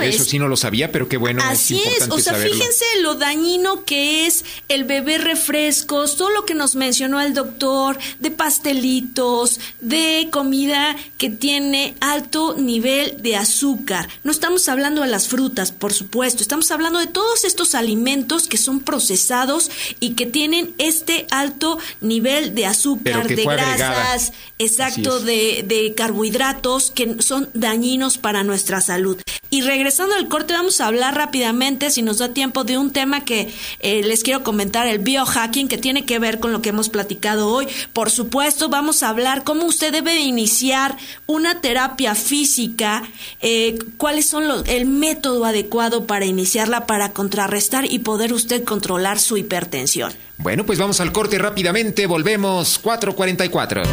Speaker 2: eso sí no lo sabía, pero qué bueno.
Speaker 3: Así
Speaker 2: es,
Speaker 3: o sea, fíjense lo dañino que es el beber refrescos, todo lo que nos mencionó el doctor, de pastelitos, de comida que tiene alto nivel de azúcar. No estamos hablando de las frutas, por supuesto, estamos hablando de todos estos alimentos que son procesados y que tienen este alto nivel de azúcar, de grasas, exacto, de, de carbohidratos que son dañinos para nuestra salud. Y regresando al corte, vamos a hablar rápidamente, si nos da tiempo, de un tema que eh, les quiero comentar, el biohacking, que tiene que ver con lo que hemos platicado hoy. Por supuesto, vamos a hablar cómo usted debe iniciar una terapia física, eh, cuáles son los, el método adecuado para iniciarla, para contrarrestar y poder usted controlar su hipertensión.
Speaker 2: Bueno, pues vamos al corte rápidamente, volvemos 444.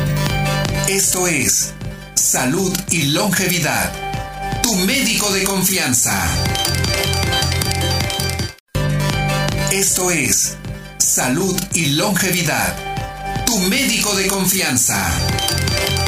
Speaker 1: Esto es Salud y Longevidad tu médico de confianza. Esto es Salud y Longevidad. Tu médico de confianza.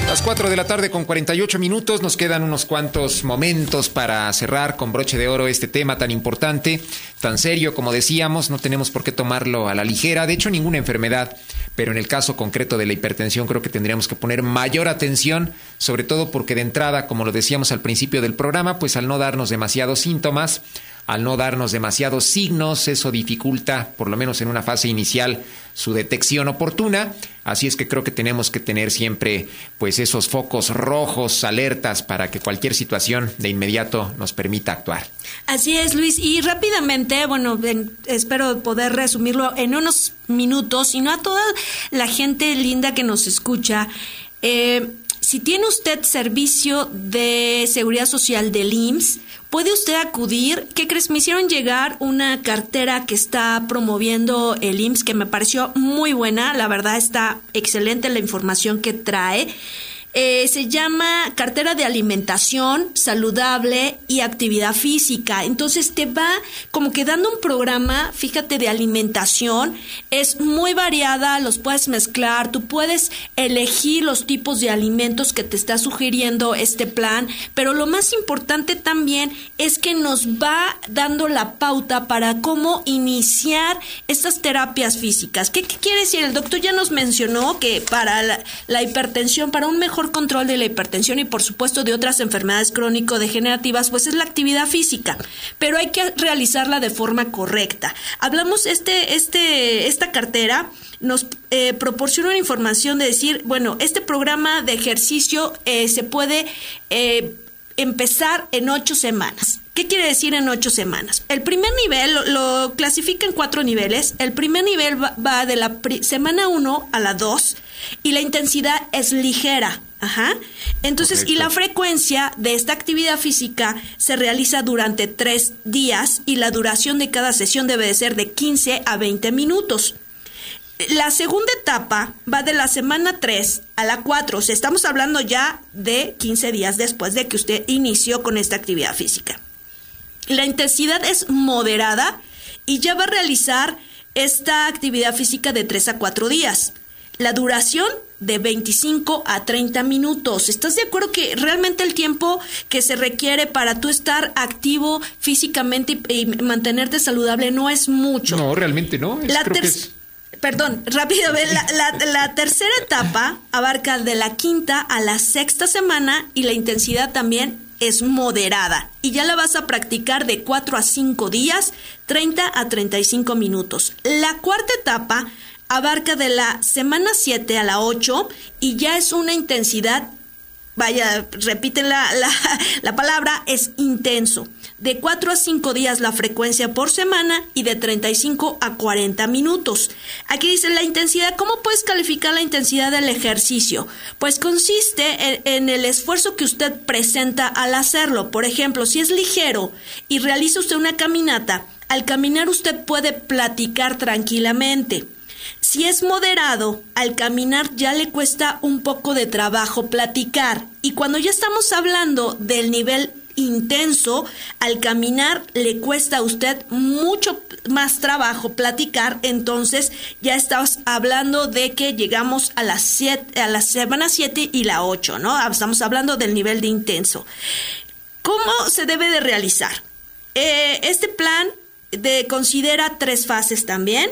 Speaker 2: Las 4 de la tarde con 48 minutos. Nos quedan unos cuantos momentos para cerrar con broche de oro este tema tan importante, tan serio como decíamos, no tenemos por qué tomarlo a la ligera, de hecho ninguna enfermedad, pero en el caso concreto de la hipertensión creo que tendríamos que poner mayor atención, sobre todo porque de entrada, como lo decíamos al principio del programa, pues al no darnos demasiados síntomas, al no darnos demasiados signos, eso dificulta, por lo menos en una fase inicial, su detección oportuna. Así es que creo que tenemos que tener siempre pues esos focos rojos, alertas para que cualquier situación de inmediato nos permita actuar.
Speaker 3: Así es, Luis. Y rápidamente, bueno, espero poder resumirlo en unos minutos, y no a toda la gente linda que nos escucha. Eh, si tiene usted servicio de seguridad social del IMSS, puede usted acudir. ¿Qué crees? Me hicieron llegar una cartera que está promoviendo el IMSS que me pareció muy buena. La verdad está excelente la información que trae. Eh, se llama cartera de alimentación saludable y actividad física. Entonces te va como que dando un programa, fíjate, de alimentación. Es muy variada, los puedes mezclar, tú puedes elegir los tipos de alimentos que te está sugiriendo este plan, pero lo más importante también es que nos va dando la pauta para cómo iniciar estas terapias físicas. ¿Qué, quiere decir? El doctor ya nos mencionó que para la, hipertensión, para un mejor control de la hipertensión y por supuesto de otras enfermedades crónico-degenerativas, pues es la actividad física, pero hay que realizarla de forma correcta. Hablamos este, este, esta cartera nos eh, proporciona una información de decir, bueno, este programa de ejercicio eh, se puede eh, empezar en ocho semanas. ¿Qué quiere decir en ocho semanas? El primer nivel lo, clasifica en cuatro niveles. El primer nivel va, de la semana uno a la dos y la intensidad es ligera. Ajá. Entonces, y la frecuencia de esta actividad física se realiza durante tres días y la duración de cada sesión debe de ser de 15 a 20 minutos. La segunda etapa va de la semana 3 a la 4, o sea, estamos hablando ya de 15 días después de que usted inició con esta actividad física. La intensidad es moderada y ya va a realizar esta actividad física de 3 a 4 días. La duración de 25 a 30 minutos. ¿Estás de acuerdo que realmente el tiempo que se requiere para tú estar activo físicamente y, mantenerte saludable no es mucho?
Speaker 2: No, realmente no.
Speaker 3: la Perdón, rápido, la, la, tercera etapa abarca de la quinta a la sexta semana y la intensidad también es moderada y ya la vas a practicar de 4 a 5 días, 30 a 35 minutos. La cuarta etapa abarca de la semana 7 a la 8 y ya es una intensidad, vaya, repiten la, la, la palabra, es intenso de 4 a 5 días la frecuencia por semana y de 35 a 40 minutos. Aquí dice la intensidad. ¿Cómo puedes calificar la intensidad del ejercicio? Pues consiste en, el esfuerzo que usted presenta al hacerlo. Por ejemplo, si es ligero y realiza usted una caminata, al caminar usted puede platicar tranquilamente. Si es moderado, al caminar ya le cuesta un poco de trabajo platicar. Y cuando ya estamos hablando del nivel intenso, al caminar le cuesta a usted mucho más trabajo platicar, entonces ya estamos hablando de que llegamos a las siete, a la semana 7 y la 8, ¿no? Estamos hablando del nivel de intenso. ¿Cómo se debe de realizar? Eh, este plan de, considera tres fases también.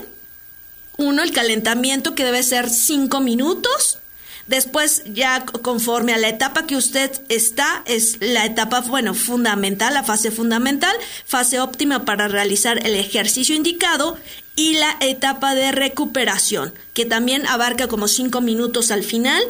Speaker 3: Uno, el calentamiento que debe ser cinco minutos. Después, ya conforme a la etapa que usted está, es la etapa, bueno, fundamental, la fase fundamental, fase óptima para realizar el ejercicio indicado y la etapa de recuperación, que también abarca como cinco minutos al final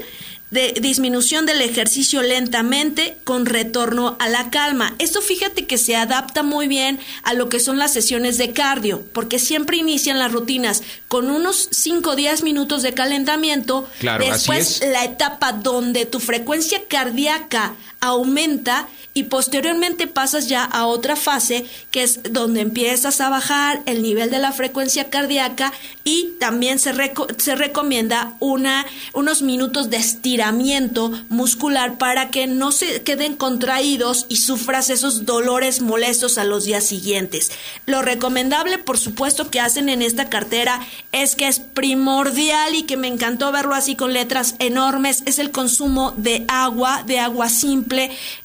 Speaker 3: de disminución del ejercicio lentamente con retorno a la calma. Esto fíjate que se adapta muy bien a lo que son las sesiones de cardio, porque siempre inician las rutinas con unos 5 o 10 minutos de calentamiento.
Speaker 2: Claro,
Speaker 3: después la etapa donde tu frecuencia cardíaca aumenta y posteriormente pasas ya a otra fase que es donde empiezas a bajar el nivel de la frecuencia cardíaca y también se, se recomienda una, unos minutos de estiramiento muscular para que no se queden contraídos y sufras esos dolores molestos a los días siguientes. Lo recomendable, por supuesto, que hacen en esta cartera es que es primordial y que me encantó verlo así con letras enormes, es el consumo de agua, de agua simple,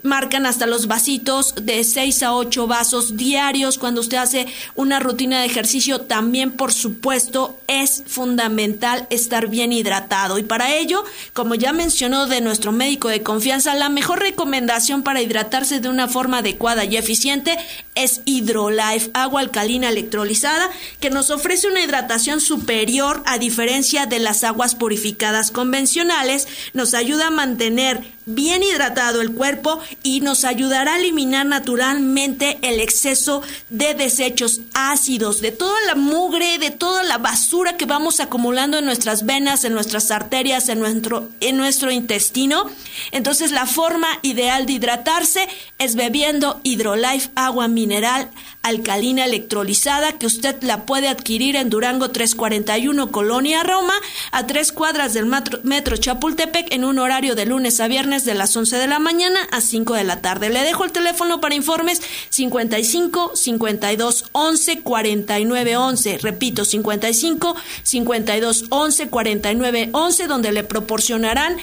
Speaker 3: marcan hasta los vasitos de 6 a 8 vasos diarios cuando usted hace una rutina de ejercicio. También, por supuesto, es fundamental estar bien hidratado. Y para ello, como ya mencionó de nuestro médico de confianza, la mejor recomendación para hidratarse de una forma adecuada y eficiente es Hydrolife, agua alcalina electrolizada, que nos ofrece una hidratación superior a diferencia de las aguas purificadas convencionales, nos ayuda a mantener bien hidratado el cuerpo y nos ayudará a eliminar naturalmente el exceso de desechos ácidos, de toda la mugre, de toda la basura que vamos acumulando en nuestras venas, en nuestras arterias, en nuestro, en nuestro intestino. Entonces la forma ideal de hidratarse es bebiendo Hydrolife agua mineral alcalina electrolizada que usted la puede adquirir en Durango 341 Colonia Roma a tres cuadras del metro, Chapultepec en un horario de lunes a viernes de las 11 de la mañana a 5 de la tarde. Le dejo el teléfono para informes 55 52 11 49 11. Repito, 55 52 11 49 11 donde le proporcionarán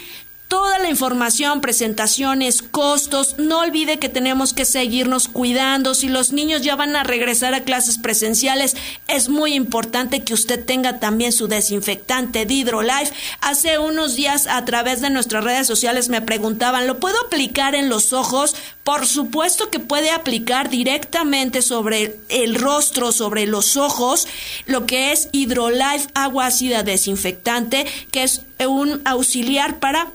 Speaker 3: toda la información, presentaciones, costos. No olvide que tenemos que seguirnos cuidando. Si los niños ya van a regresar a clases presenciales, es muy importante que usted tenga también su desinfectante de Hydrolife. Hace unos días a través de nuestras redes sociales me preguntaban, ¿lo puedo aplicar en los ojos? Por supuesto que puede aplicar directamente sobre el rostro, sobre los ojos, lo que es Hydrolife agua ácida desinfectante, que es un auxiliar para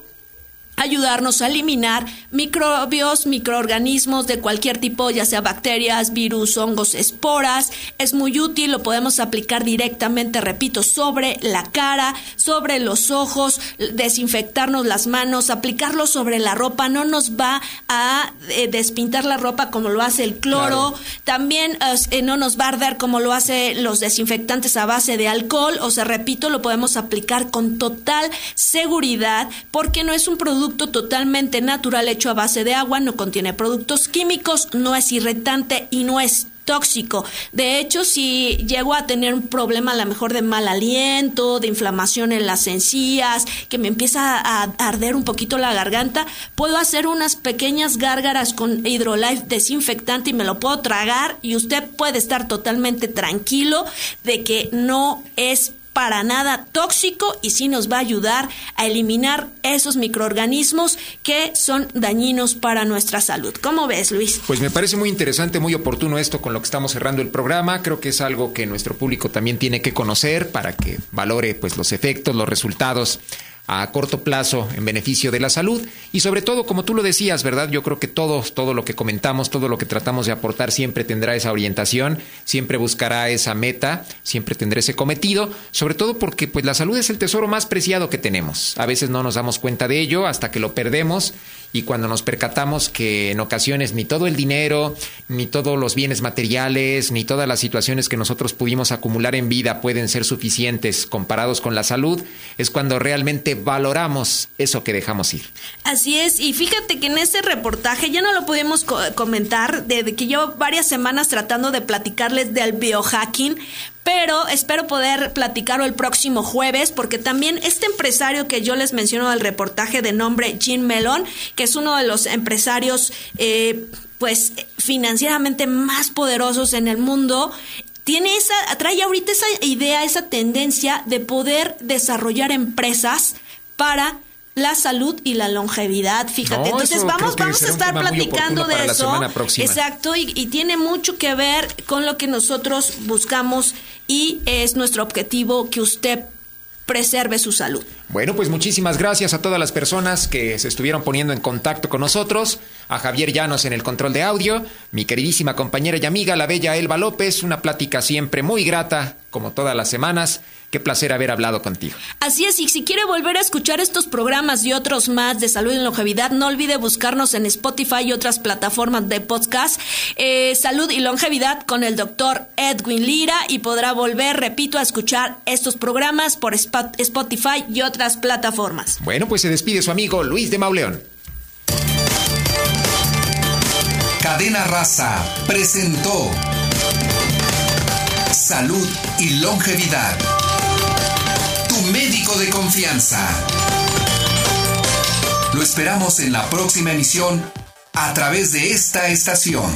Speaker 3: ayudarnos a eliminar microbios, microorganismos de cualquier tipo, ya sea bacterias, virus, hongos, esporas. Es muy útil, lo podemos aplicar directamente, repito, sobre la cara, sobre los ojos, desinfectarnos las manos, aplicarlo sobre la ropa, no nos va a eh, despintar la ropa como lo hace el cloro, también eh, no nos va a arder como lo hace los desinfectantes a base de alcohol, o sea, repito, lo podemos aplicar con total seguridad porque no es un producto totalmente natural hecho a base de agua, no contiene productos químicos, no es irritante y no es tóxico. De hecho, si llego a tener un problema a lo mejor de mal aliento, de inflamación en las encías, que me empieza a arder un poquito la garganta, puedo hacer unas pequeñas gárgaras con Hydrolife desinfectante y me lo puedo tragar y usted puede estar totalmente tranquilo de que no es para nada tóxico y sí nos va a ayudar a eliminar esos microorganismos que son dañinos para nuestra salud. ¿Cómo ves, Luis?
Speaker 2: Pues me parece muy interesante, muy oportuno esto con lo que estamos cerrando el programa. Creo que es algo que nuestro público también tiene que conocer para que valore pues los efectos, los resultados a corto plazo en beneficio de la salud y sobre todo, como tú lo decías, ¿verdad? Yo creo que todo, todo lo que comentamos, todo lo que tratamos de aportar siempre tendrá esa orientación, siempre buscará esa meta, siempre tendrá ese cometido, sobre todo porque pues la salud es el tesoro más preciado que tenemos. A veces no nos damos cuenta de ello hasta que lo perdemos y cuando nos percatamos que en ocasiones ni todo el dinero, ni todos los bienes materiales, ni todas las situaciones que nosotros pudimos acumular en vida pueden ser suficientes comparados con la salud, es cuando realmente valoramos eso que dejamos ir.
Speaker 3: Así es, y fíjate que en ese reportaje ya no lo pudimos comentar, desde que llevo varias semanas tratando de platicarles del biohacking, pero espero poder platicarlo el próximo jueves porque también este empresario que yo les menciono del reportaje de nombre Jim Melon, que es uno de los empresarios eh, pues financieramente más poderosos en el mundo, tiene esa, trae ahorita esa idea, esa tendencia de poder desarrollar empresas para la salud y la longevidad, fíjate. Entonces vamos, vamos a estar platicando de eso. Exacto, y, y, tiene mucho que ver con lo que nosotros buscamos y es nuestro objetivo que usted preserve su salud.
Speaker 2: Bueno, pues muchísimas gracias a todas las personas que se estuvieron poniendo en contacto con nosotros, a Javier Llanos en el control de audio, mi queridísima compañera y amiga, la bella Elba López, una plática siempre muy grata, como todas las semanas. Qué placer haber hablado contigo.
Speaker 3: Así es, y si quiere volver a escuchar estos programas y otros más de salud y longevidad, no olvide buscarnos en Spotify y otras plataformas de podcast. Eh, salud y longevidad con el doctor Edwin Lira y podrá volver, repito, a escuchar estos programas por Spotify y otras plataformas.
Speaker 2: Bueno, pues se despide su amigo Luis de Mauleón.
Speaker 1: Cadena Raza presentó Salud y Longevidad médico de confianza. Lo esperamos en la próxima emisión a través de esta estación.